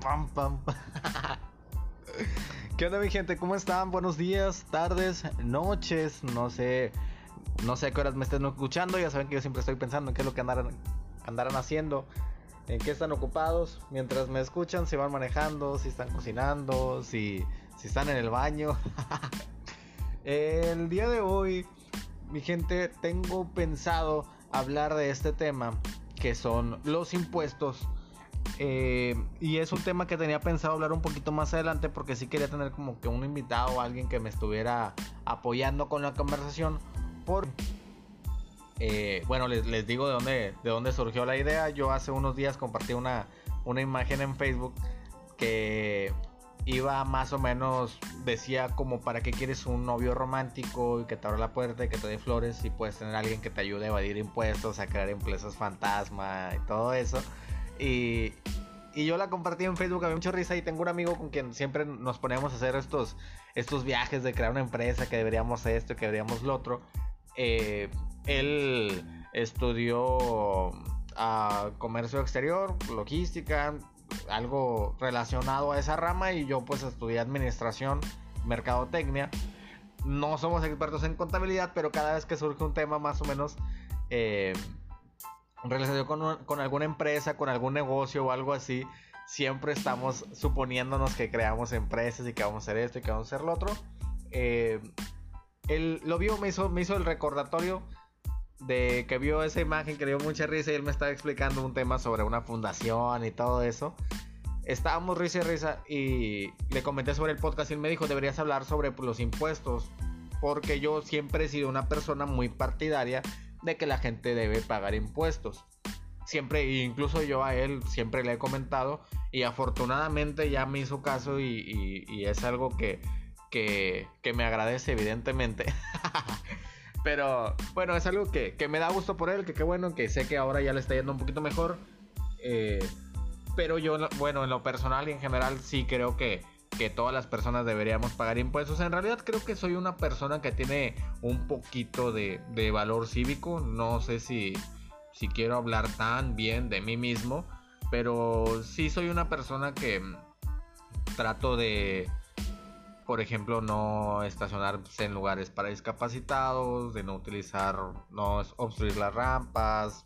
Pam, pam. ¿Qué onda mi gente? ¿Cómo están? Buenos días, tardes, noches, no sé, no sé a qué horas me estén escuchando, ya saben que yo siempre estoy pensando en qué es lo que andarán, andarán haciendo, en qué están ocupados, mientras me escuchan, si van manejando, si están cocinando, si, si están en el baño. el día de hoy, mi gente, tengo pensado hablar de este tema, que son los impuestos eh, y es un tema que tenía pensado hablar un poquito más adelante porque sí quería tener como que un invitado o alguien que me estuviera apoyando con la conversación. Por, eh, bueno, les, les, digo de dónde, de dónde surgió la idea. Yo hace unos días compartí una, una imagen en Facebook que iba más o menos, decía como para qué quieres un novio romántico y que te abra la puerta y que te dé flores y puedes tener alguien que te ayude a evadir impuestos, a crear empresas fantasma y todo eso. Y, yo la compartí en Facebook, había mucha risa y tengo un amigo con quien siempre nos ponemos a hacer estos, estos viajes de crear una empresa, que deberíamos esto, que deberíamos lo otro. Eh, él estudió a comercio exterior, logística, algo relacionado a esa rama y yo pues estudié administración, mercadotecnia. No somos expertos en contabilidad, pero cada vez que surge un tema más o menos... Eh, relación con, con alguna empresa, con algún negocio o algo así, siempre estamos suponiéndonos que creamos empresas y que vamos a hacer esto y que vamos a hacer lo otro. Eh, lo vio, me hizo, me hizo el recordatorio de que vio esa imagen que dio mucha risa y él me estaba explicando un tema sobre una fundación y todo eso. Estábamos risa y risa y le comenté sobre el podcast y él me dijo deberías hablar sobre los impuestos porque yo siempre he sido una persona muy partidaria de que la gente debe pagar impuestos. Siempre, incluso yo a él siempre le he comentado y afortunadamente ya me hizo caso y, es algo que, que, me agradece evidentemente. Pero bueno, es algo que, me da gusto por él, que qué bueno, que sé que ahora ya le está yendo un poquito mejor. Eh, pero yo, bueno, en lo personal y en general sí creo que, que todas las personas deberíamos pagar impuestos. En realidad creo que soy una persona que tiene un poquito de, valor cívico. No sé si, si quiero hablar tan bien de mí mismo. Pero sí soy una persona que trato de, por ejemplo, no estacionarse en lugares para discapacitados, de no utilizar, no obstruir las rampas,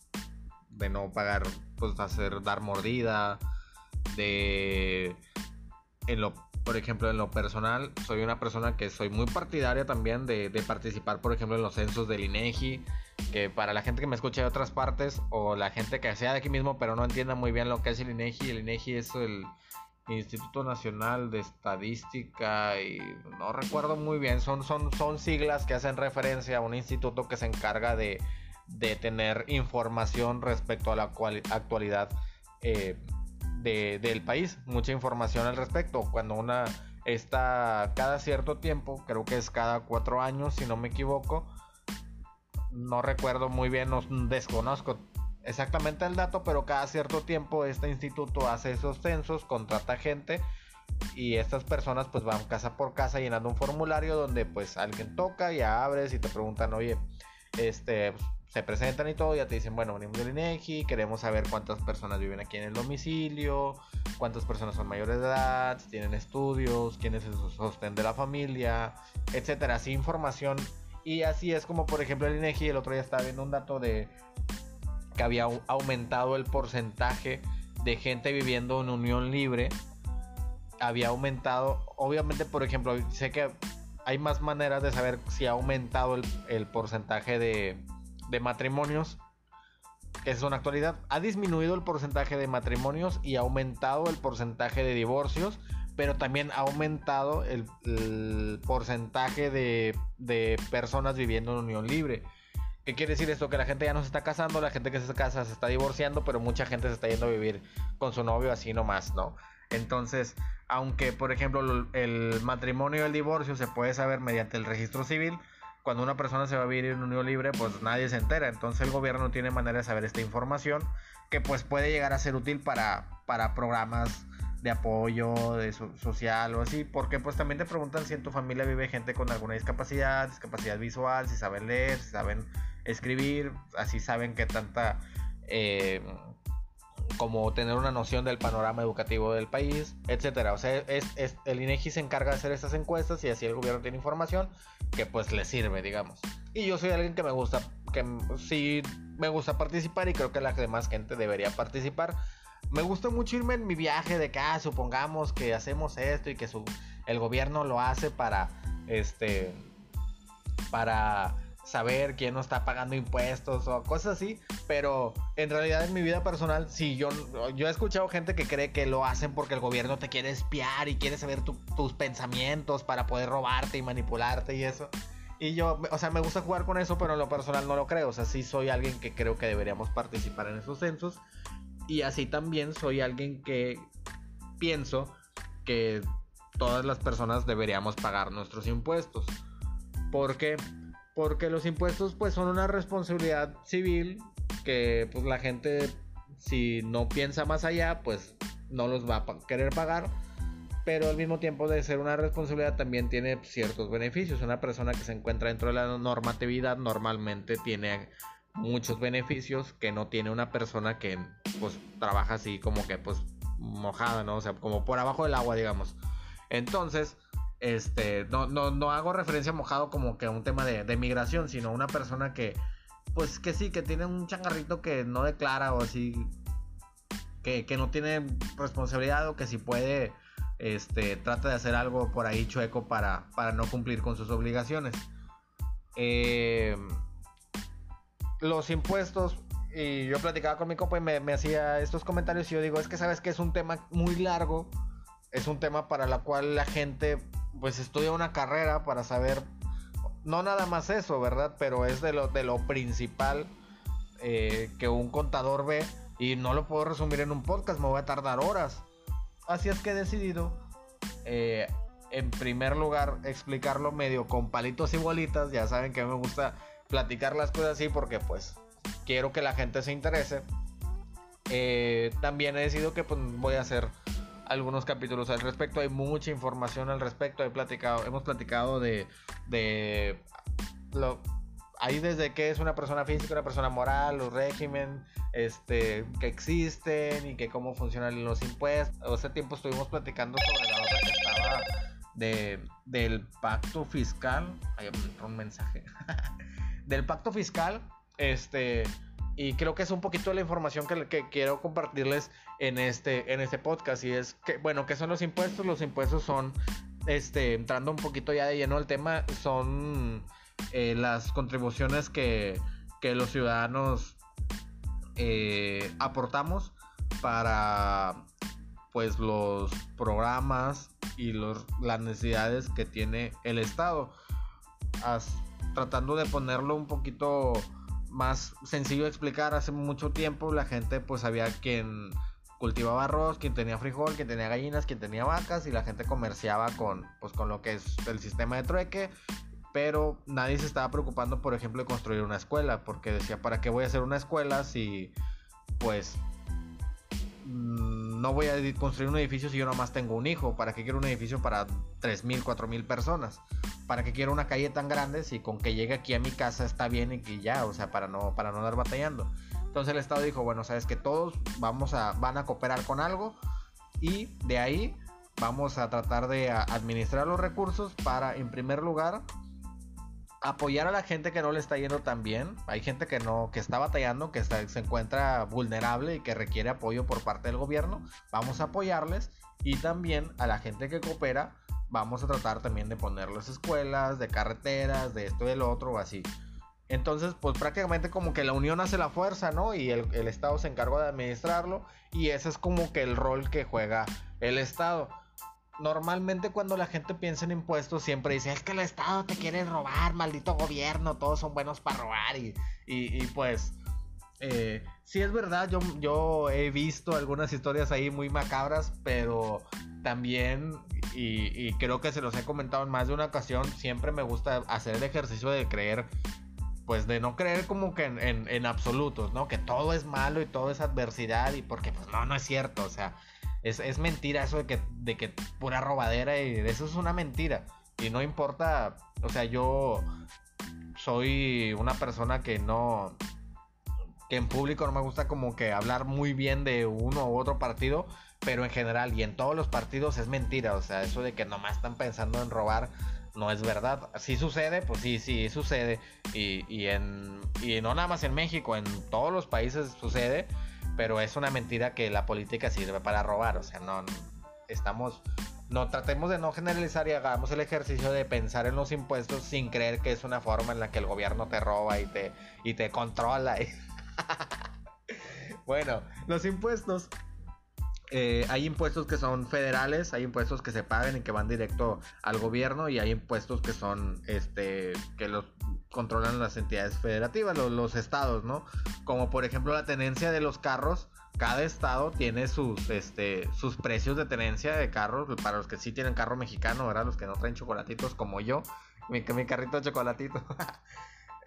de no pagar, pues hacer, dar mordida, de en lo por ejemplo, en lo personal, soy una persona que soy muy partidaria también de, participar, por ejemplo, en los censos del INEGI, que para la gente que me escucha de otras partes o la gente que sea de aquí mismo, pero no entienda muy bien lo que es el INEGI, el INEGI es el Instituto Nacional de Estadística y no recuerdo muy bien, son, son, son siglas que hacen referencia a un instituto que se encarga de, tener información respecto a la actualidad. Eh, del país, mucha información al respecto. Cuando una está cada cierto tiempo, creo que es cada cuatro años, si no me equivoco, no recuerdo muy bien, no desconozco exactamente el dato, pero cada cierto tiempo este instituto hace esos censos, contrata gente y estas personas pues van casa por casa llenando un formulario donde pues alguien toca y abres y te preguntan, oye, este, se presentan y todo, ya te dicen, bueno, venimos del INEGI, queremos saber cuántas personas viven aquí en el domicilio, cuántas personas son mayores de edad, tienen estudios, quién es el sostén de la familia, etcétera, así información. Y así es como, por ejemplo, el INEGI, el otro día estaba viendo un dato de que había aumentado el porcentaje de gente viviendo en unión libre. Había aumentado, obviamente, por ejemplo, sé que hay más maneras de saber si ha aumentado el porcentaje de, de matrimonios, que una actualidad, ha disminuido el porcentaje de matrimonios y ha aumentado el porcentaje de divorcios, pero también ha aumentado el, porcentaje de, de, personas viviendo en unión libre. ¿Qué quiere decir esto? Que la gente ya no se está casando, la gente que se casa se está divorciando, pero mucha gente se está yendo a vivir con su novio así nomás, ¿no? Entonces, aunque por ejemplo el matrimonio y el divorcio se puede saber mediante el registro civil, cuando una persona se va a vivir en unión libre, pues nadie se entera. Entonces el gobierno no tiene manera de saber esta información que pues puede llegar a ser útil para, para programas de apoyo de social o así, porque pues también te preguntan si en tu familia vive gente con alguna discapacidad, discapacidad visual, si saben leer, si saben escribir, así saben qué tanta eh, como tener una noción del panorama educativo del país, etcétera. O sea, es, el INEGI se encarga de hacer estas encuestas y así el gobierno tiene información que pues le sirve, digamos. Y yo soy alguien que me gusta, que sí me gusta participar y creo que la demás gente debería participar. Me gusta mucho irme en mi viaje de que, ah, supongamos que hacemos esto y que su, el gobierno lo hace para, este, para saber quién no está pagando impuestos o cosas así, pero en realidad en mi vida personal, sí, yo, yo he escuchado gente que cree que lo hacen porque el gobierno te quiere espiar y quiere saber tus pensamientos para poder robarte y manipularte y eso. Y yo, o sea, me gusta jugar con eso, pero en lo personal no lo creo. O sea, sí soy alguien que creo que deberíamos participar en esos censos. Y así también soy alguien que pienso que todas las personas deberíamos pagar nuestros impuestos. ¿Por qué? Porque los impuestos pues son una responsabilidad civil que pues la gente si no piensa más allá pues no los va a querer pagar. Pero al mismo tiempo de ser una responsabilidad también tiene ciertos beneficios. Una persona que se encuentra dentro de la normatividad normalmente tiene muchos beneficios que no tiene una persona que pues trabaja así como que pues mojada, ¿no? O sea, como por abajo del agua, digamos. Entonces, este, no, no, no hago referencia mojado como que a un tema de, migración, sino una persona que, pues que sí, que tiene un changarrito que no declara o así, que, no tiene responsabilidad o que si puede, este, trata de hacer algo por ahí chueco para, para no cumplir con sus obligaciones. Eh, los impuestos, y yo platicaba con mi compa y me, me hacía estos comentarios y yo digo, es que sabes que es un tema muy largo, es un tema para la cual la gente pues estudia una carrera para saber, no nada más eso, ¿verdad? Pero es de lo, de lo principal eh, que un contador ve y no lo puedo resumir en un podcast, me voy a tardar horas. Así es que he decidido, eh, en primer lugar, explicarlo medio con palitos y bolitas. Ya saben que me gusta platicar las cosas así porque pues quiero que la gente se interese. Eh, también he decidido que pues, voy a hacer algunos capítulos al respecto. Hay mucha información al respecto. He platicado, hemos platicado de, de lo, ahí desde que es una persona física, una persona moral, los régimen, este, que existen y que cómo funcionan los impuestos. Hace tiempo estuvimos platicando sobre la otra que estaba de, del pacto fiscal. Hay un mensaje. del pacto fiscal, este, y creo que es un poquito la información que, quiero compartirles en este, en este podcast. Y es que, bueno, ¿qué son los impuestos? Los impuestos son, este, entrando un poquito ya de lleno al tema, son eh, las contribuciones que, que los ciudadanos eh, aportamos para pues los programas y los, las necesidades que tiene el Estado. tratando de ponerlo un poquito más sencillo de explicar. Hace mucho tiempo la gente pues había quien cultivaba arroz, quien tenía frijol, quien tenía gallinas, quien tenía vacas y la gente comerciaba con pues con lo que es el sistema de trueque. Pero nadie se estaba preocupando, por ejemplo, de construir una escuela, porque decía, ¿para qué voy a hacer una escuela si pues no voy a construir un edificio si yo nomás tengo un hijo? ¿Para qué quiero un edificio para 3.000, 4.000 personas? ¿Para qué quiero una calle tan grande si con que llegue aquí a mi casa está bien y que ya, o sea, para no, para no andar batallando? Entonces el Estado dijo, bueno, sabes que todos vamos a, van a cooperar con algo y de ahí vamos a tratar de administrar los recursos para, en primer lugar, apoyar a la gente que no le está yendo tan bien. Hay gente que no, que está batallando, que se encuentra vulnerable y que requiere apoyo por parte del gobierno. Vamos a apoyarles. Y también a la gente que coopera, vamos a tratar también de ponerles escuelas, de carreteras, de esto y del otro, así. Entonces, pues prácticamente como que la unión hace la fuerza, ¿no? Y el, el Estado se encarga de administrarlo. Y ese es como que el rol que juega el Estado normalmente cuando la gente piensa en impuestos siempre dice, es que el Estado te quiere robar, maldito gobierno, todos son buenos para robar y, y, pues... Eh, sí es verdad, yo, yo he visto algunas historias ahí muy macabras, pero también, y, creo que se los he comentado en más de una ocasión, siempre me gusta hacer el ejercicio de creer, pues de no creer como que en, absolutos, ¿no? Que todo es malo y todo es adversidad y porque pues no, no es cierto, o sea, es, mentira eso de que, de que pura robadera y eso es una mentira. Y no importa, o sea, yo soy una persona que no, que en público no me gusta como que hablar muy bien de uno u otro partido, pero en general y en todos los partidos es mentira, o sea, eso de que nomás están pensando en robar no es verdad. Si sucede, pues sí, sí sucede. Y, y, en, y no nada más en México, en todos los países sucede, pero es una mentira que la política sirve para robar, o sea, no estamos no tratemos de no generalizar y hagamos el ejercicio de pensar en los impuestos sin creer que es una forma en la que el gobierno te roba y te, y te controla. bueno, los impuestos. Eh, hay impuestos que son federales, hay impuestos que se pagan y que van directo al gobierno y hay impuestos que son, este, que los controlan las entidades federativas, los, estados, ¿no? Como por ejemplo la tenencia de los carros cada estado tiene sus, este, sus precios de tenencia de carros. Para los que sí tienen carro mexicano, ¿verdad? Los que no traen chocolatitos como yo. Mi, carrito de chocolatito.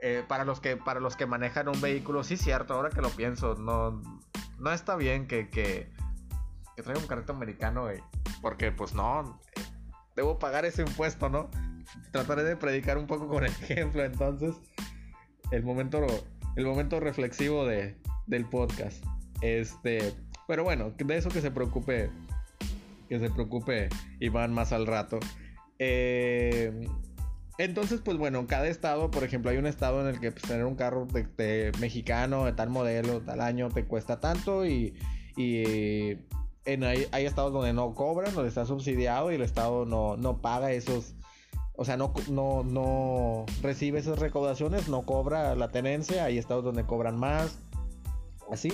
Eh, para, los que, para los que manejan un vehículo, sí, cierto, ahora que lo pienso, no, no está bien que, que traiga un carrito americano, Porque, pues no, debo pagar ese impuesto, ¿no? Trataré de predicar un poco con el ejemplo, entonces. El momento, el momento reflexivo de, del podcast. Este, pero bueno, de eso que se preocupe, que se preocupe Iván más al rato. Eh, entonces, pues bueno, cada estado, por ejemplo, hay un estado en el que pues, tener un carro de, mexicano de tal modelo, tal año, te cuesta tanto y en, hay, hay, estados donde no cobran, donde está subsidiado y el estado no, no paga esos, o sea, no, no, no recibe esas recaudaciones, no cobra la tenencia, hay estados donde cobran más, así.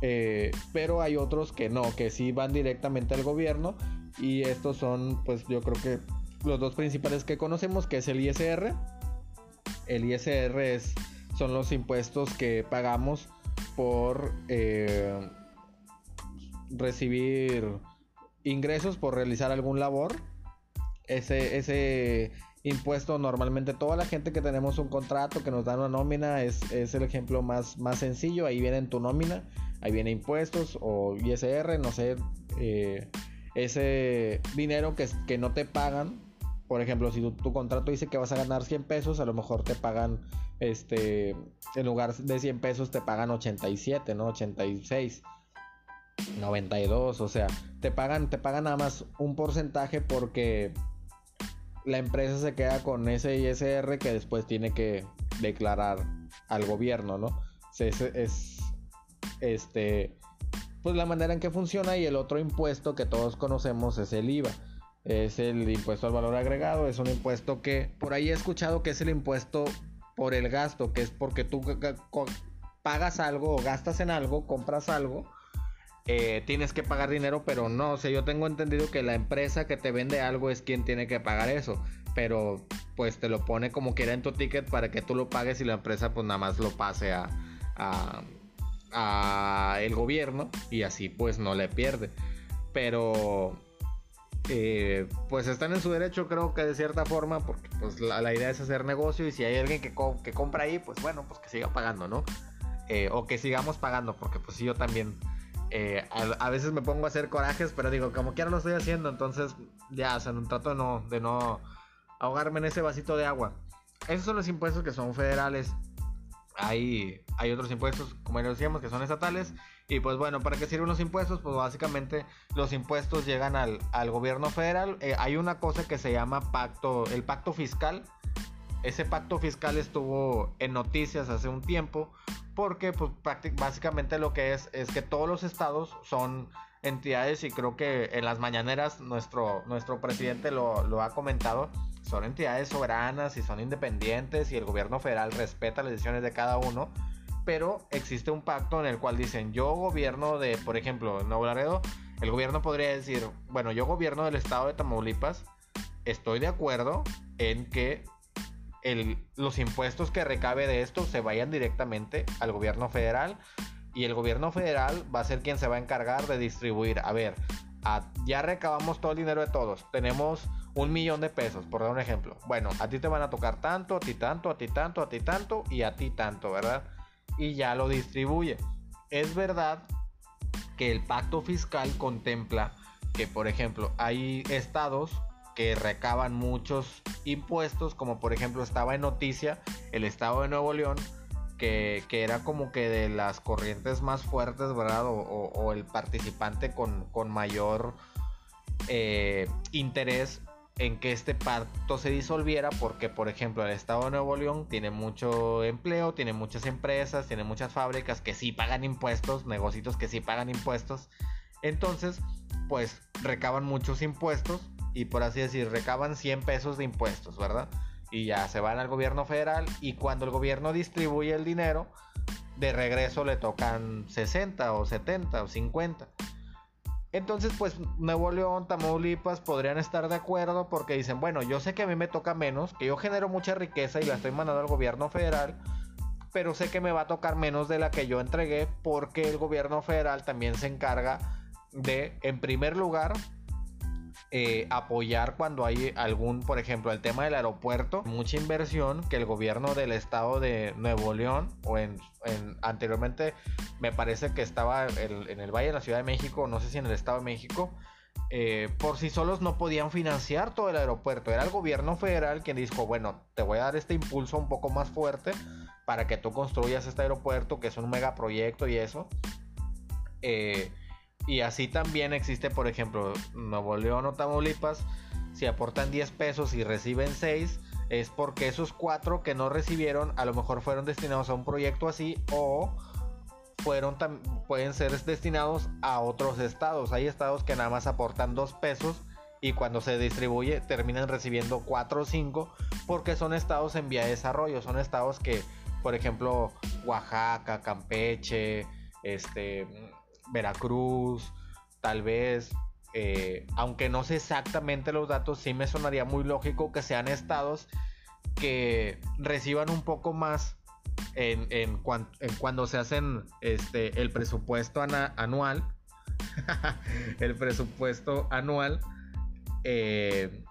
Eh, pero hay otros que no, que sí van directamente al gobierno. Y estos son, pues yo creo que los dos principales que conocemos, que es el ISR. El ISR es, son los impuestos que pagamos por eh, recibir ingresos por realizar algún labor. Ese, ese impuesto normalmente toda la gente que tenemos un contrato que nos dan una nómina es, es el ejemplo más, más sencillo. Ahí viene en tu nómina ahí viene impuestos o ISR, no sé, eh, ese dinero que, que, no te pagan. Por ejemplo, si tu, contrato dice que vas a ganar 100 pesos, a lo mejor te pagan, este, en lugar de 100 pesos te pagan 87, ¿no? 86. 92, o sea, te pagan, te pagan nada más un porcentaje porque la empresa se queda con ese ISR que después tiene que declarar al gobierno, ¿no? es, es, este, pues la manera en que funciona y el otro impuesto que todos conocemos es el IVA. Es el impuesto al valor agregado, es un impuesto que por ahí he escuchado que es el impuesto por el gasto, que es porque tú pagas algo o gastas en algo, compras algo, eh, tienes que pagar dinero, pero no, o sea, yo tengo entendido que la empresa que te vende algo es quien tiene que pagar eso, pero pues te lo pone como que era en tu ticket para que tú lo pagues y la empresa pues nada más lo pase a, a el gobierno y así pues no le pierde. Pero eh, pues están en su derecho creo que de cierta forma porque pues la, idea es hacer negocio y si hay alguien que, que, compra ahí pues bueno pues que siga pagando, ¿no? Eh, o que sigamos pagando porque pues yo también eh, a, veces me pongo a hacer corajes pero digo como quiera lo estoy haciendo entonces ya o sea trato de no, de no ahogarme en ese vasito de agua. Esos son los impuestos que son federales hay, hay otros impuestos, como ya decíamos, que son estatales. Y pues bueno, ¿para qué sirven los impuestos? Pues básicamente los impuestos llegan al, al gobierno federal. Eh, hay una cosa que se llama pacto, el pacto fiscal. Ese pacto fiscal estuvo en noticias hace un tiempo porque pues básicamente lo que es es que todos los estados son entidades y creo que en las mañaneras nuestro, nuestro presidente lo, lo ha comentado son entidades soberanas y son independientes y el gobierno federal respeta las decisiones de cada uno, pero existe un pacto en el cual dicen, yo gobierno de, por ejemplo, Nuevo Laredo, el gobierno podría decir, bueno, yo gobierno del estado de Tamaulipas, estoy de acuerdo en que los impuestos que recabe de esto se vayan directamente al gobierno federal y el gobierno federal va a ser quien se va a encargar de distribuir. A ver, ya recabamos todo el dinero de todos. Tenemos un millón de pesos, por dar un ejemplo. Bueno, a ti te van a tocar tanto, a ti tanto, a ti tanto, a ti tanto y a ti tanto, ¿verdad? Y ya lo distribuye. Es verdad que el pacto fiscal contempla que, por ejemplo, hay estados que recaban muchos impuestos, como por ejemplo estaba en noticia el estado de Nuevo León, que, era como que de las corrientes más fuertes, ¿verdad? O, el participante con, con mayor eh, interés en que este pacto se disolviera porque, por ejemplo, el Estado de Nuevo León tiene mucho empleo, tiene muchas empresas, tiene muchas fábricas que sí pagan impuestos, negocios que sí pagan impuestos. Entonces, pues recaban muchos impuestos y por así decir, recaban 100 pesos de impuestos, ¿verdad? Y ya se van al gobierno federal y cuando el gobierno distribuye el dinero, de regreso le tocan 60 o 70 o 50. Entonces, pues Nuevo León, Tamaulipas podrían estar de acuerdo porque dicen, bueno, yo sé que a mí me toca menos, que yo genero mucha riqueza y la estoy mandando al gobierno federal, pero sé que me va a tocar menos de la que yo entregué porque el gobierno federal también se encarga de, en primer lugar, eh, apoyar cuando hay algún, por ejemplo, el tema del aeropuerto, mucha inversión que el gobierno del estado de Nuevo León o en, anteriormente me parece que estaba en el Valle de la Ciudad de México, no sé si en el estado de México, eh, por sí solos no podían financiar todo el aeropuerto. Era el gobierno federal quien dijo, bueno, te voy a dar este impulso un poco más fuerte para que tú construyas este aeropuerto, que es un megaproyecto y eso. Eh, y así también existe, por ejemplo, Nuevo León o Tamaulipas, si aportan 10 pesos y reciben 6, es porque esos 4 que no recibieron a lo mejor fueron destinados a un proyecto así o fueron pueden ser destinados a otros estados. Hay estados que nada más aportan 2 pesos y cuando se distribuye terminan recibiendo 4 o 5 porque son estados en vía de desarrollo, son estados que, por ejemplo, Oaxaca, Campeche, este Veracruz, tal vez, eh, aunque no sé exactamente los datos, sí me sonaría muy lógico que sean estados que reciban un poco más en, en, cuando se hacen este, el presupuesto anual. el presupuesto anual. Eh,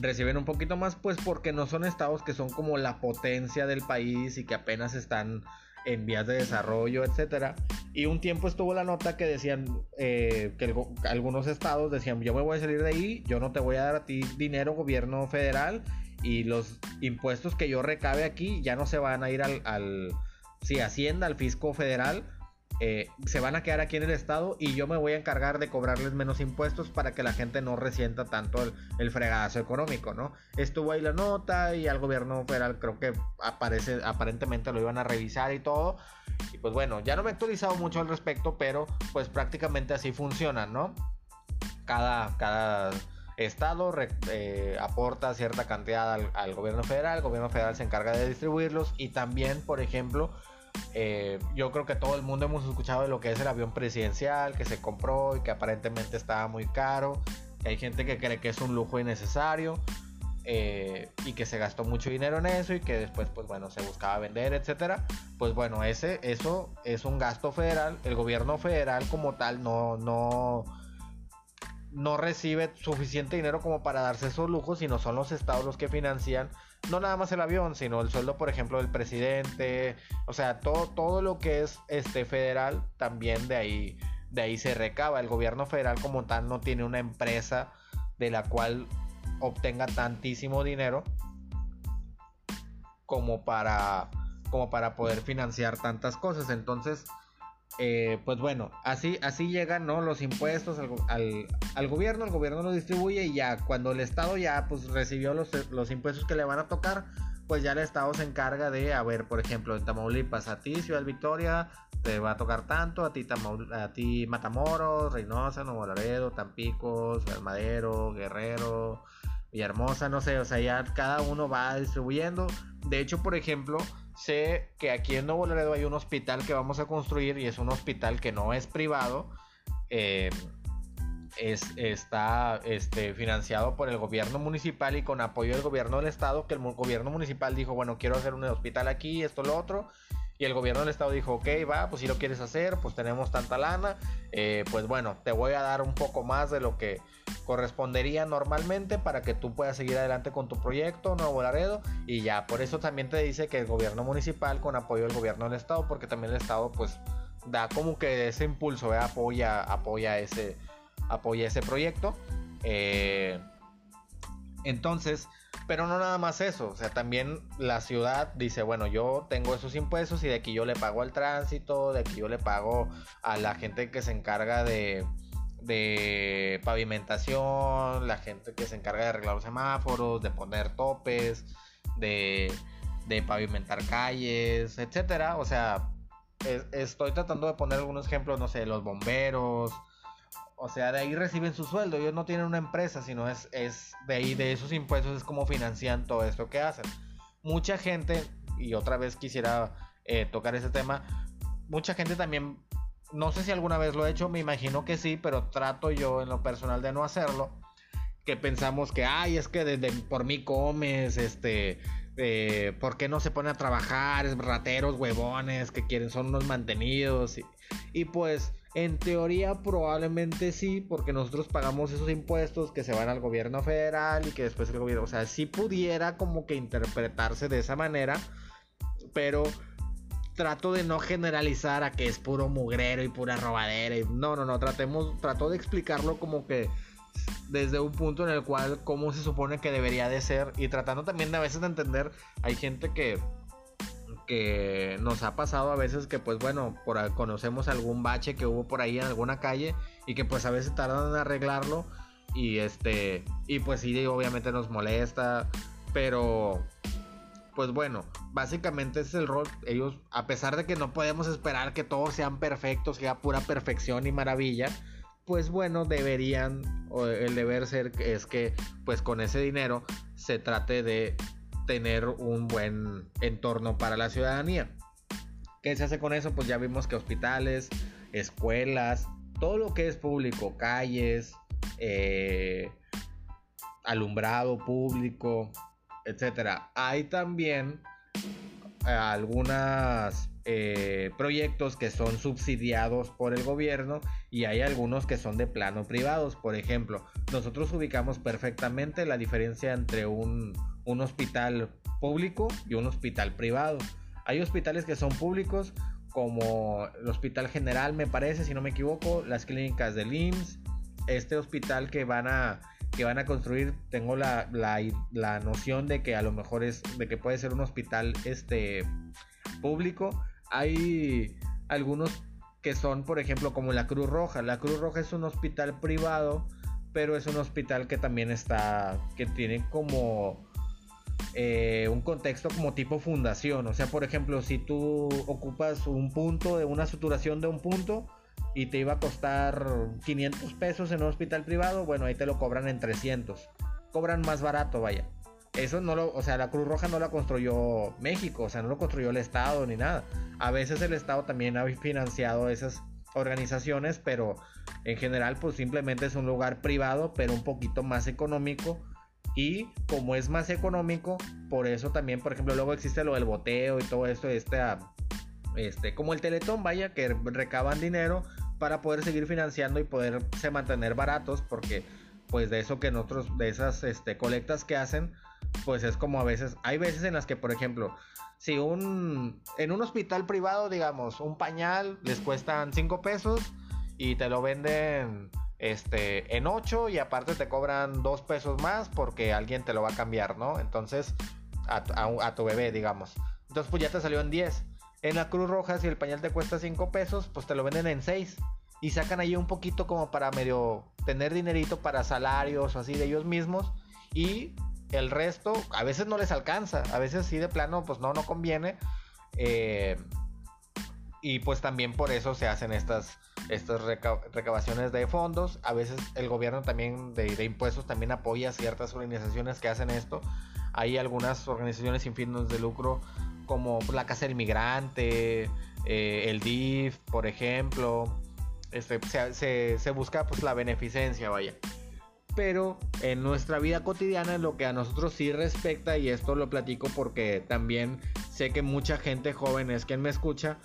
reciben un poquito más pues porque no son estados que son como la potencia del país y que apenas están en vías de desarrollo, etcétera. Y un tiempo estuvo la nota que decían eh, que algunos estados decían, yo me voy a salir de ahí, yo no te voy a dar a ti dinero, gobierno federal, y los impuestos que yo recabe aquí ya no se van a ir al, al sí, Hacienda, al fisco federal, eh, se van a quedar aquí en el estado y yo me voy a encargar de cobrarles menos impuestos para que la gente no resienta tanto el, el fregadazo económico, ¿no? Estuvo ahí la nota y al gobierno federal creo que aparece, aparentemente lo iban a revisar y todo. Y pues bueno, ya no me he actualizado mucho al respecto, pero pues prácticamente así funciona, ¿no? Cada, cada estado eh, aporta cierta cantidad al, al gobierno federal, el gobierno federal se encarga de distribuirlos y también, por ejemplo, eh, yo creo que todo el mundo hemos escuchado de lo que es el avión presidencial que se compró y que aparentemente estaba muy caro. hay gente que cree que es un lujo innecesario eh, y que se gastó mucho dinero en eso y que después, pues bueno, se buscaba vender, etcétera. Pues bueno, ese, eso es un gasto federal. El gobierno federal como tal no, no, no recibe suficiente dinero como para darse esos lujos, sino son los estados los que financian no nada más el avión, sino el sueldo, por ejemplo, del presidente, o sea, todo, todo lo que es este federal, también de ahí, de ahí se recaba. El gobierno federal como tal no tiene una empresa de la cual obtenga tantísimo dinero como para, como para poder financiar tantas cosas. Entonces, eh, pues bueno, así, así llegan ¿no? los impuestos al, al, gobierno, el gobierno los distribuye y ya cuando el Estado ya pues recibió los, los, impuestos que le van a tocar, pues ya el Estado se encarga de, a ver, por ejemplo, en Tamaulipas, a ti Ciudad Victoria te va a tocar tanto, a ti, a ti Matamoros, Reynosa, Nuevo Laredo, Tampico, Madero, Guerrero, Villahermosa, no sé, o sea, ya cada uno va distribuyendo. De hecho, por ejemplo, sé que aquí en Nuevo Laredo hay un hospital que vamos a construir y es un hospital que no es privado. Eh, es, está este, financiado por el gobierno municipal y con apoyo del gobierno del estado, que el gobierno municipal dijo, bueno, quiero hacer un hospital aquí, esto, lo otro, el gobierno del estado dijo, ok, va, pues si lo quieres hacer, pues tenemos tanta lana, eh, pues bueno, te voy a dar un poco más de lo que correspondería normalmente para que tú puedas seguir adelante con tu proyecto, Nuevo Laredo, y ya, por eso también te dice que el gobierno municipal con apoyo del gobierno del estado, porque también el estado pues da como que ese impulso, apoya, apoya ese, apoya ese proyecto. Eh, Entonces, pero no nada más eso, o sea, también la ciudad dice, bueno, yo tengo esos impuestos y de aquí yo le pago al tránsito, de aquí yo le pago a la gente que se encarga de, pavimentación, la gente que se encarga de arreglar los semáforos, de poner topes, de, de pavimentar calles, etcétera. O sea, estoy tratando de poner algunos ejemplos, no sé, los bomberos, o sea, de ahí reciben su sueldo. Ellos no tienen una empresa, sino es, es de ahí, de esos impuestos, es como financian todo esto que hacen. Mucha gente, y otra vez quisiera eh, tocar ese tema, mucha gente también, no sé si alguna vez lo he hecho, me imagino que sí, pero trato yo en lo personal de no hacerlo. Que pensamos que, ay, es que desde, por mí comes, este, eh, ¿por qué no se pone a trabajar? Es rateros, huevones, que quieren, son unos mantenidos. Y, y pues en teoría probablemente sí, porque nosotros pagamos esos impuestos que se van al gobierno federal y que después el gobierno, o sea, sí pudiera como que interpretarse de esa manera, pero trato de no generalizar a que es puro mugrero y pura robadera. Y, no, no, no, tratemos, trato de explicarlo como que desde un punto en el cual cómo se supone que debería de ser y tratando también de a veces de entender, hay gente que que nos ha pasado a veces que pues bueno, por conocemos algún bache que hubo por ahí en alguna calle y que pues a veces tardan en arreglarlo y este y pues sí obviamente nos molesta, pero pues bueno, básicamente es el rol. Ellos, a pesar de que no podemos esperar que todos sean perfectos, sea pura perfección y maravilla, pues bueno, deberían, o el deber ser es que pues con ese dinero se trate de tener un buen entorno para la ciudadanía. ¿Qué se hace con eso? Pues ya vimos que hospitales, escuelas, todo lo que es público, calles, eh, alumbrado público, etcétera. Hay también eh, algunos eh, proyectos que son subsidiados por el gobierno y hay algunos que son de plano privados. Por ejemplo, nosotros ubicamos perfectamente la diferencia entre un, un hospital público y un hospital privado. Hay hospitales que son públicos, como el Hospital General, me parece, si no me equivoco, las clínicas del IMSS, este hospital que van a que van a construir, tengo la, la, noción de que a lo mejor es, de que puede ser un hospital este público. Hay algunos que son, por ejemplo, como la Cruz Roja. La Cruz Roja es un hospital privado, pero es un hospital que también está, que tiene como eh, un contexto como tipo fundación. O sea, por ejemplo, si tú ocupas un punto de una suturación de un punto y te iba a costar 500 pesos en un hospital privado, bueno, ahí te lo cobran en 300. Cobran más barato, vaya. Eso no lo, o sea, la Cruz Roja no la construyó México, o sea, no lo construyó el Estado ni nada. A veces el Estado también ha financiado esas organizaciones, pero en general pues simplemente es un lugar privado, pero un poquito más económico y como es más económico, por eso también, por ejemplo, luego existe lo del boteo y todo esto, este, este, como el Teletón, vaya, que recaban dinero para poder seguir financiando y poderse mantener baratos, porque pues de eso que nosotros, de esas este, colectas que hacen, pues es como a veces, hay veces en las que, por ejemplo, si un, en un hospital privado, digamos, un pañal les cuestan 5 pesos y te lo venden este, en 8 y aparte te cobran 2 pesos más porque alguien te lo va a cambiar, ¿no? Entonces, a, tu bebé, digamos. Entonces, pues ya te salió en 10. En la Cruz Roja, si el pañal te cuesta 5 pesos, pues te lo venden en 6. Y sacan ahí un poquito como para medio tener dinerito para salarios o así de ellos mismos. Y el resto, a veces no les alcanza. A veces sí de plano, pues no, no conviene. Eh, y pues también por eso se hacen estas, estas recabaciones de fondos. A veces el gobierno también de, impuestos también apoya ciertas organizaciones que hacen esto. Hay algunas organizaciones sin fines de lucro como la Casa del Migrante, eh, el DIF, por ejemplo. Este, se, se, busca pues la beneficencia, vaya. Pero en nuestra vida cotidiana lo que a nosotros sí respecta, y esto lo platico porque también sé que mucha gente joven es quien me escucha,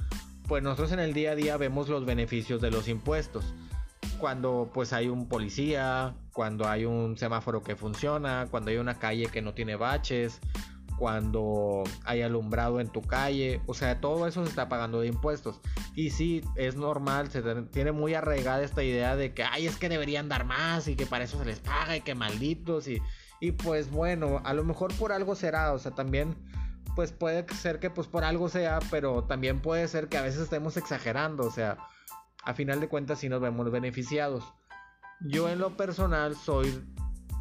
pues nosotros en el día a día vemos los beneficios de los impuestos. Cuando pues hay un policía, cuando hay un semáforo que funciona, cuando hay una calle que no tiene baches, cuando hay alumbrado en tu calle, o sea, todo eso se está pagando de impuestos. Y sí, es normal, se tiene muy arraigada esta idea de que, ay, es que deberían dar más y que para eso se les paga y que malditos y, Y pues bueno, a lo mejor por algo será, o sea, también pues puede ser que pues por algo sea, pero también puede ser que a veces estemos exagerando, o sea, a final de cuentas sí nos vemos beneficiados. Yo en lo personal soy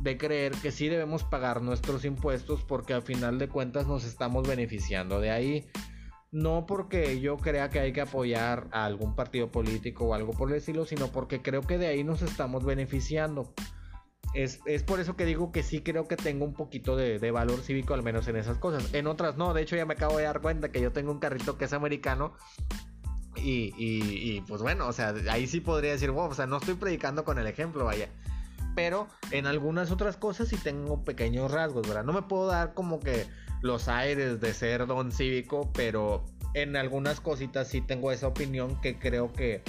de creer que sí debemos pagar nuestros impuestos porque a final de cuentas nos estamos beneficiando de ahí. No porque yo crea que hay que apoyar a algún partido político o algo por el estilo, sino porque creo que de ahí nos estamos beneficiando. Es, por eso que digo que sí creo que tengo un poquito de, valor cívico, al menos en esas cosas. En otras no, de hecho ya me acabo de dar cuenta que yo tengo un carrito que es americano. Y, y, pues bueno, o sea, ahí sí podría decir, wow, o sea, no estoy predicando con el ejemplo, vaya. Pero en algunas otras cosas sí tengo pequeños rasgos, ¿verdad? No me puedo dar como que los aires de ser don cívico, pero en algunas cositas sí tengo esa opinión que creo que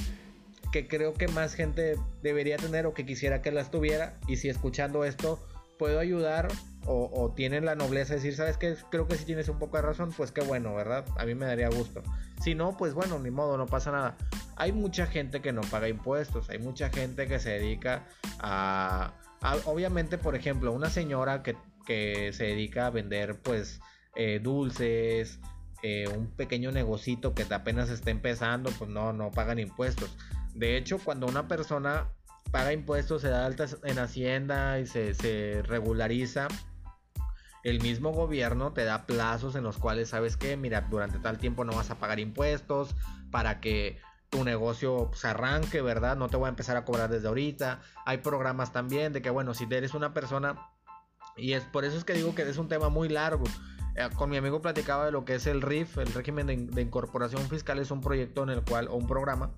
que creo que más gente debería tener o que quisiera que las tuviera. Y si escuchando esto puedo ayudar o, tienen la nobleza de decir, ¿sabes qué? Creo que si tienes un poco de razón, pues qué bueno, ¿verdad? A mí me daría gusto. Si no, pues bueno, ni modo, no pasa nada. Hay mucha gente que no paga impuestos, hay mucha gente que se dedica a... obviamente, por ejemplo, una señora que, se dedica a vender pues eh, dulces, eh, un pequeño negocito que apenas está empezando, pues no, no pagan impuestos. De hecho, cuando una persona paga impuestos, se da altas en Hacienda y se, regulariza, el mismo gobierno te da plazos en los cuales sabes que, mira, durante tal tiempo no vas a pagar impuestos para que tu negocio se arranque, ¿verdad? No te voy a empezar a cobrar desde ahorita. Hay programas también de que, bueno, si eres una persona, y es por eso es que digo que es un tema muy largo. Eh, con mi amigo platicaba de lo que es el RIF, el régimen de, de incorporación fiscal, es un proyecto en el cual, o un programa,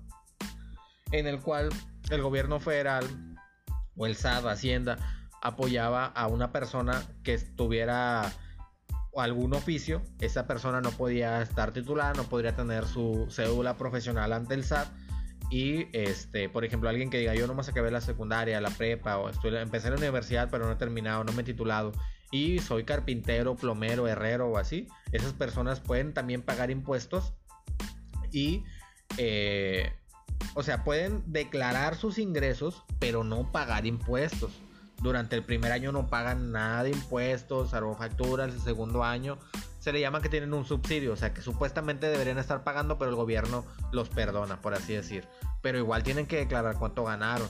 en el cual el gobierno federal o el SAT, Hacienda, apoyaba a una persona que estuviera algún oficio, esa persona no podía estar titulada, no podría tener su cédula profesional ante el SAT. Y este, por ejemplo, alguien que diga yo nomás acabé la secundaria, la prepa o estoy, empecé en la universidad pero no he terminado, no me he titulado y soy carpintero, plomero, herrero o así, esas personas pueden también pagar impuestos y eh, o sea, pueden declarar sus ingresos, pero no pagar impuestos. Durante el primer año no pagan nada de impuestos, salvo facturas. El segundo año se le llama que tienen un subsidio, o sea, que supuestamente deberían estar pagando, pero el gobierno los perdona, por así decir. Pero igual tienen que declarar cuánto ganaron.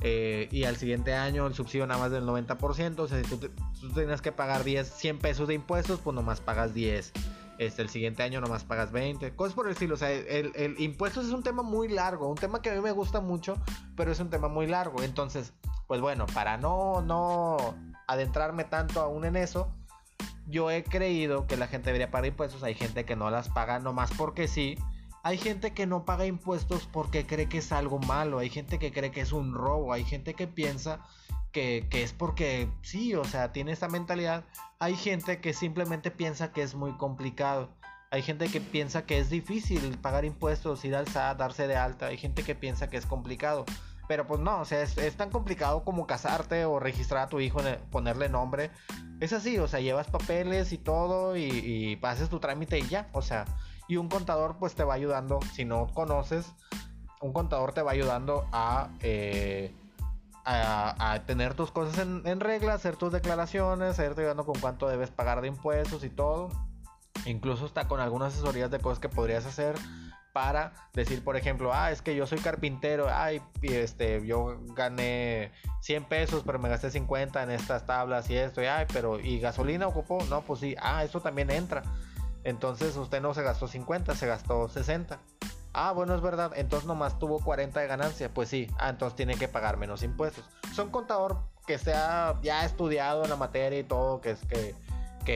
Eh, y al siguiente año el subsidio nada más del 90%, o sea, si tú, tienes que pagar 10, 100 pesos de impuestos, pues nomás pagas 10. Este, el siguiente año nomás pagas 20, cosas por el estilo. O sea, el, el impuestos es un tema muy largo, un tema que a mí me gusta mucho, pero es un tema muy largo. Entonces, pues bueno, para no, no adentrarme tanto aún en eso, yo he creído que la gente debería pagar impuestos. Hay gente que no las paga nomás porque sí. Hay gente que no paga impuestos porque cree que es algo malo. Hay gente que cree que es un robo. Hay gente que piensa que, es porque sí, o sea, tiene esta mentalidad. Hay gente que simplemente piensa que es muy complicado. Hay gente que piensa que es difícil pagar impuestos, ir al SAT, darse de alta. Hay gente que piensa que es complicado. Pero pues no, o sea, es, tan complicado como casarte o registrar a tu hijo, ponerle nombre. Es así, o sea, llevas papeles y todo y, y pases tu trámite y ya. O sea, y un contador pues te va ayudando, si no conoces, un contador te va ayudando a... Eh, a, tener tus cosas en, regla, hacer tus declaraciones, a irte ayudando con cuánto debes pagar de impuestos y todo. Incluso está con algunas asesorías de cosas que podrías hacer para decir, por ejemplo, ah, es que yo soy carpintero, ay, este, yo gané 100 pesos, pero me gasté 50 en estas tablas y esto, y ay, pero, ¿y gasolina ocupó? No, pues sí, ah, eso también entra. Entonces usted no se gastó 50, se gastó 60. Ah, bueno, es verdad. Entonces nomás tuvo 40 de ganancia. Pues sí. Ah, entonces tiene que pagar menos impuestos. Son contador que sea ya estudiado en la materia y todo, que es que,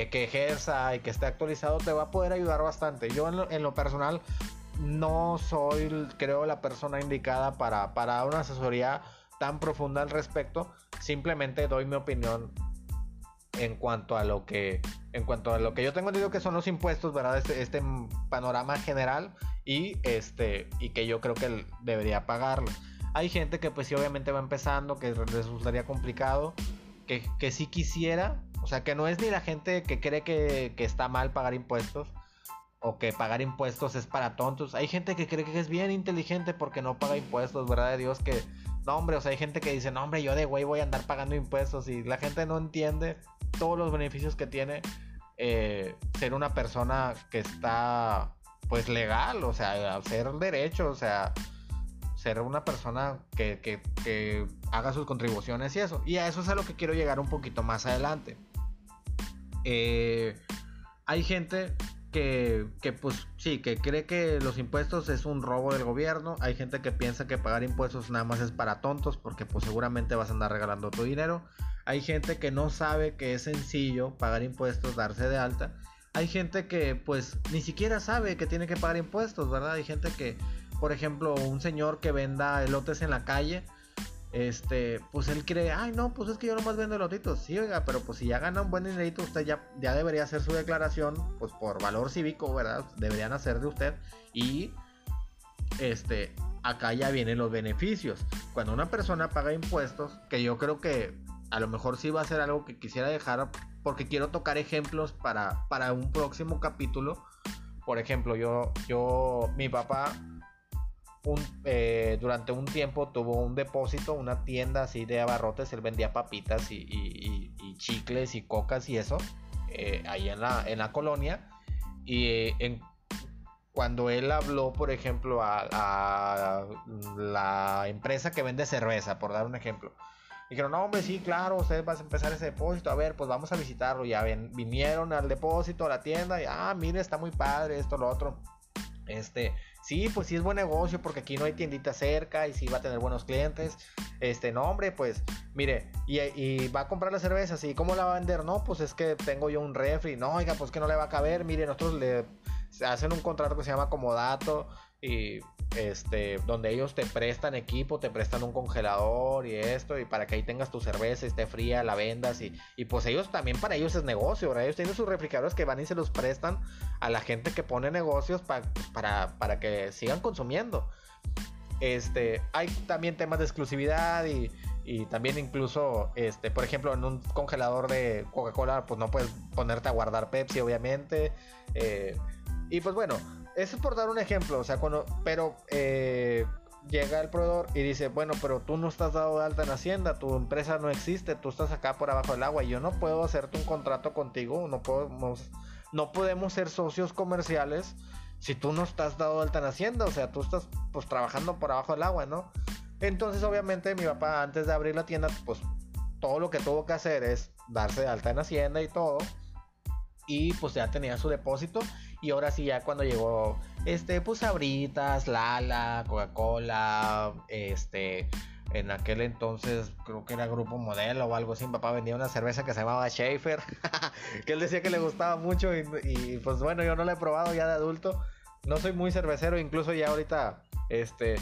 que, ejerza y que esté actualizado, te va a poder ayudar bastante. Yo en lo, personal no soy, creo, la persona indicada para, para una asesoría tan profunda al respecto. Simplemente doy mi opinión en cuanto a lo que en cuanto a lo que yo tengo entendido que son los impuestos, ¿verdad? Este, este panorama general y este y que yo creo que debería pagarlo. Hay gente que pues sí obviamente va empezando, que resultaría complicado, que, que sí quisiera, o sea que no es ni la gente que cree que, que está mal pagar impuestos o que pagar impuestos es para tontos. Hay gente que cree que es bien inteligente porque no paga impuestos, ¿verdad? De Dios que no, hombre, o sea, hay gente que dice, no, hombre, yo de güey voy a andar pagando impuestos y la gente no entiende todos los beneficios que tiene eh, ser una persona que está, pues, legal, o sea, hacer derecho, o sea, ser una persona que, que, haga sus contribuciones y eso. Y a eso es a lo que quiero llegar un poquito más adelante. Eh, hay gente que, que, pues sí, que cree que los impuestos es un robo del gobierno. Hay gente que piensa que pagar impuestos nada más es para tontos porque pues seguramente vas a andar regalando tu dinero. Hay gente que no sabe que es sencillo pagar impuestos, darse de alta. Hay gente que pues ni siquiera sabe que tiene que pagar impuestos, ¿verdad? Hay gente que, por ejemplo, un señor que venda elotes en la calle, este, pues él cree, ay no, pues es que yo nomás vendo elotitos. Sí, oiga, pero pues si ya gana un buen dinerito, usted ya, ya debería hacer su declaración, pues por valor cívico, ¿verdad? Deberían hacer de usted. Y, este, acá ya vienen los beneficios. Cuando una persona paga impuestos, que yo creo que a lo mejor sí va a ser algo que quisiera dejar, porque quiero tocar ejemplos para, para un próximo capítulo. Por ejemplo, yo, yo, mi papá eh, durante un tiempo tuvo un depósito, una tienda así de abarrotes, él vendía papitas y, chicles y cocas y eso, eh, ahí en la, en la colonia. Y eh, cuando él habló, por ejemplo, a, la empresa que vende cerveza, por dar un ejemplo, dijeron, no, hombre, sí, claro, ustedes van a empezar ese depósito, a ver, pues vamos a visitarlo. Ya vinieron al depósito, a la tienda, y, ah, mire, está muy padre, esto, lo otro. Este, sí, pues sí es buen negocio porque aquí no hay tiendita cerca y sí va a tener buenos clientes. Este, no, hombre, pues, mire, y, va a comprar la cerveza, ¿sí? ¿Cómo la va a vender? No, pues es que tengo yo un refri. No, oiga, pues que no le va a caber. Mire, nosotros le hacen un contrato que se llama comodato y este, donde ellos te prestan equipo, te prestan un congelador y esto, y para que ahí tengas tu cerveza, esté fría, la vendas, y, y pues ellos también para ellos es negocio, ¿verdad? Ellos tienen sus refrigeradores que van y se los prestan a la gente que pone negocios para, para que sigan consumiendo. Este, hay también temas de exclusividad y, y también incluso, este, por ejemplo, en un congelador de Coca-Cola, pues no puedes ponerte a guardar Pepsi, obviamente. Eh, y pues bueno, eso es por dar un ejemplo, o sea, cuando, pero eh, llega el proveedor y dice, bueno, pero tú no estás dado de alta en Hacienda, tu empresa no existe, tú estás acá por abajo del agua y yo no puedo hacerte un contrato contigo, no podemos, no podemos ser socios comerciales si tú no estás dado de alta en Hacienda, o sea, tú estás pues trabajando por abajo del agua, ¿no? Entonces, obviamente, mi papá antes de abrir la tienda, pues todo lo que tuvo que hacer es darse de alta en Hacienda y todo. Y pues ya tenía su depósito y ahora sí, ya cuando llegó, este, pues Sabritas, Lala, Coca-Cola, este, en aquel entonces creo que era Grupo Modelo o algo así. Papá vendía una cerveza que se llamaba Schaefer, que él decía que le gustaba mucho y, pues bueno, yo no la he probado ya de adulto. No soy muy cervecero, incluso ya ahorita, este,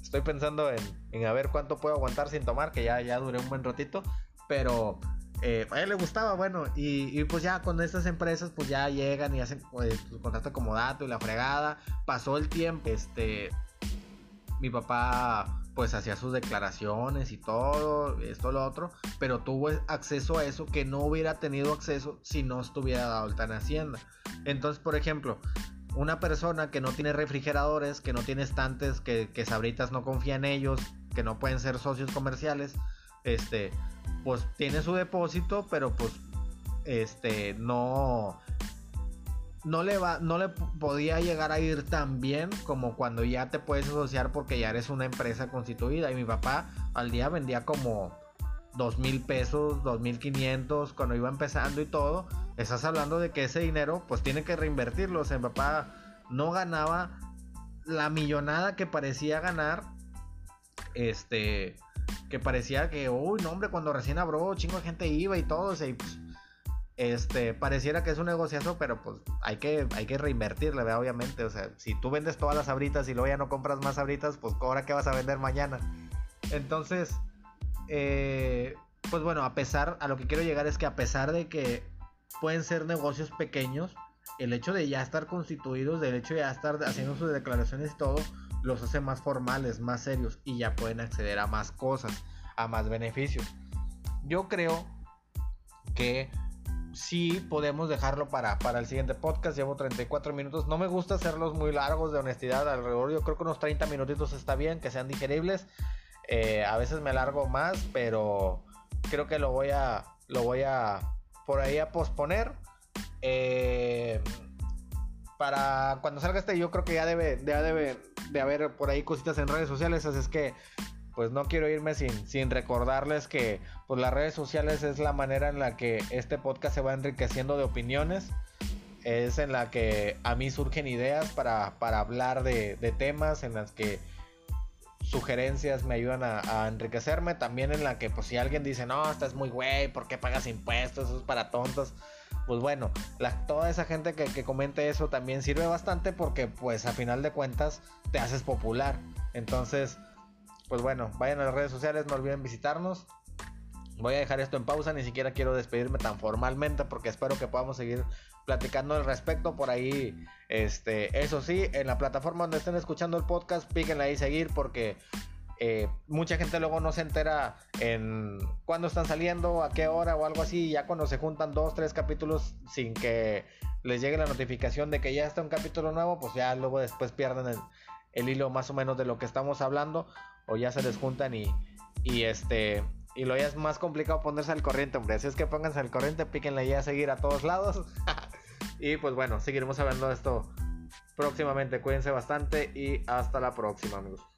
estoy pensando en, en a ver cuánto puedo aguantar sin tomar, que ya, ya duré un buen ratito. Pero eh, a él le gustaba, bueno, y, pues ya con estas empresas pues ya llegan y hacen pues, su contrato como dato y la fregada. Pasó el tiempo, este, mi papá pues hacía sus declaraciones y todo, esto, lo otro, pero tuvo acceso a eso que no hubiera tenido acceso si no estuviera dado alta en Hacienda. Entonces, por ejemplo, una persona que no tiene refrigeradores, que no tiene estantes, que, que Sabritas no confía en ellos, que no pueden ser socios comerciales, este, pues tiene su depósito, pero pues este no no le va no le podía llegar a ir tan bien como cuando ya te puedes asociar porque ya eres una empresa constituida y mi papá al día vendía como dos mil pesos, dos mil quinientos cuando iba empezando y todo. Estás hablando de que ese dinero pues tiene que reinvertirlo. O sea, mi papá no ganaba la millonada que parecía ganar. Este que parecía que, uy, no, hombre, cuando recién abrió, chingo de gente iba y todo, y pues, este, pareciera que es un negociazo, pero pues hay que, hay que reinvertirle, ¿verdad? obviamente, o sea, si tú vendes todas las abritas y luego ya no compras más abritas, pues ahora qué vas a vender mañana. Entonces, eh, pues bueno, a pesar, a lo que quiero llegar es que a pesar de que pueden ser negocios pequeños, el hecho de ya estar constituidos, del hecho de ya estar haciendo sus declaraciones y todo, los hace más formales, más serios y ya pueden acceder a más cosas, a más beneficios. Yo creo que sí podemos dejarlo para, para el siguiente podcast. Llevo 34 minutos. No me gusta hacerlos muy largos de honestidad alrededor. Yo creo que unos 30 minutitos está bien, que sean digeribles. Eh, a veces me largo más, pero creo que lo voy a, lo voy a, por ahí a posponer. Eh, para cuando salga este, yo creo que ya debe, ya debe de haber por ahí cositas en redes sociales, así es que pues no quiero irme sin, recordarles que pues las redes sociales es la manera en la que este podcast se va enriqueciendo de opiniones. Es en la que a mí surgen ideas para, hablar de, temas, en las que sugerencias me ayudan a, enriquecerme. También en la que pues si alguien dice, no, estás muy güey, ¿por qué pagas impuestos? Eso es para tontos. Pues bueno, toda esa gente que, comente eso también sirve bastante porque pues a final de cuentas te haces popular. Entonces pues bueno, vayan a las redes sociales, no olviden visitarnos. Voy a dejar esto en pausa, ni siquiera quiero despedirme tan formalmente porque espero que podamos seguir platicando al respecto por ahí. Este, eso sí, en la plataforma donde estén escuchando el podcast, píquenle ahí seguir porque eh, mucha gente luego no se entera en cuándo están saliendo, a qué hora o algo así. Ya cuando se juntan dos, tres capítulos sin que les llegue la notificación de que ya está un capítulo nuevo, pues ya luego después pierden el, hilo más o menos de lo que estamos hablando o ya se les juntan y, y este y lo ya es más complicado ponerse al corriente, hombre. Así es que pónganse al corriente, píquenle ya a seguir a todos lados. y pues bueno, seguiremos hablando de esto próximamente. Cuídense bastante y hasta la próxima, amigos.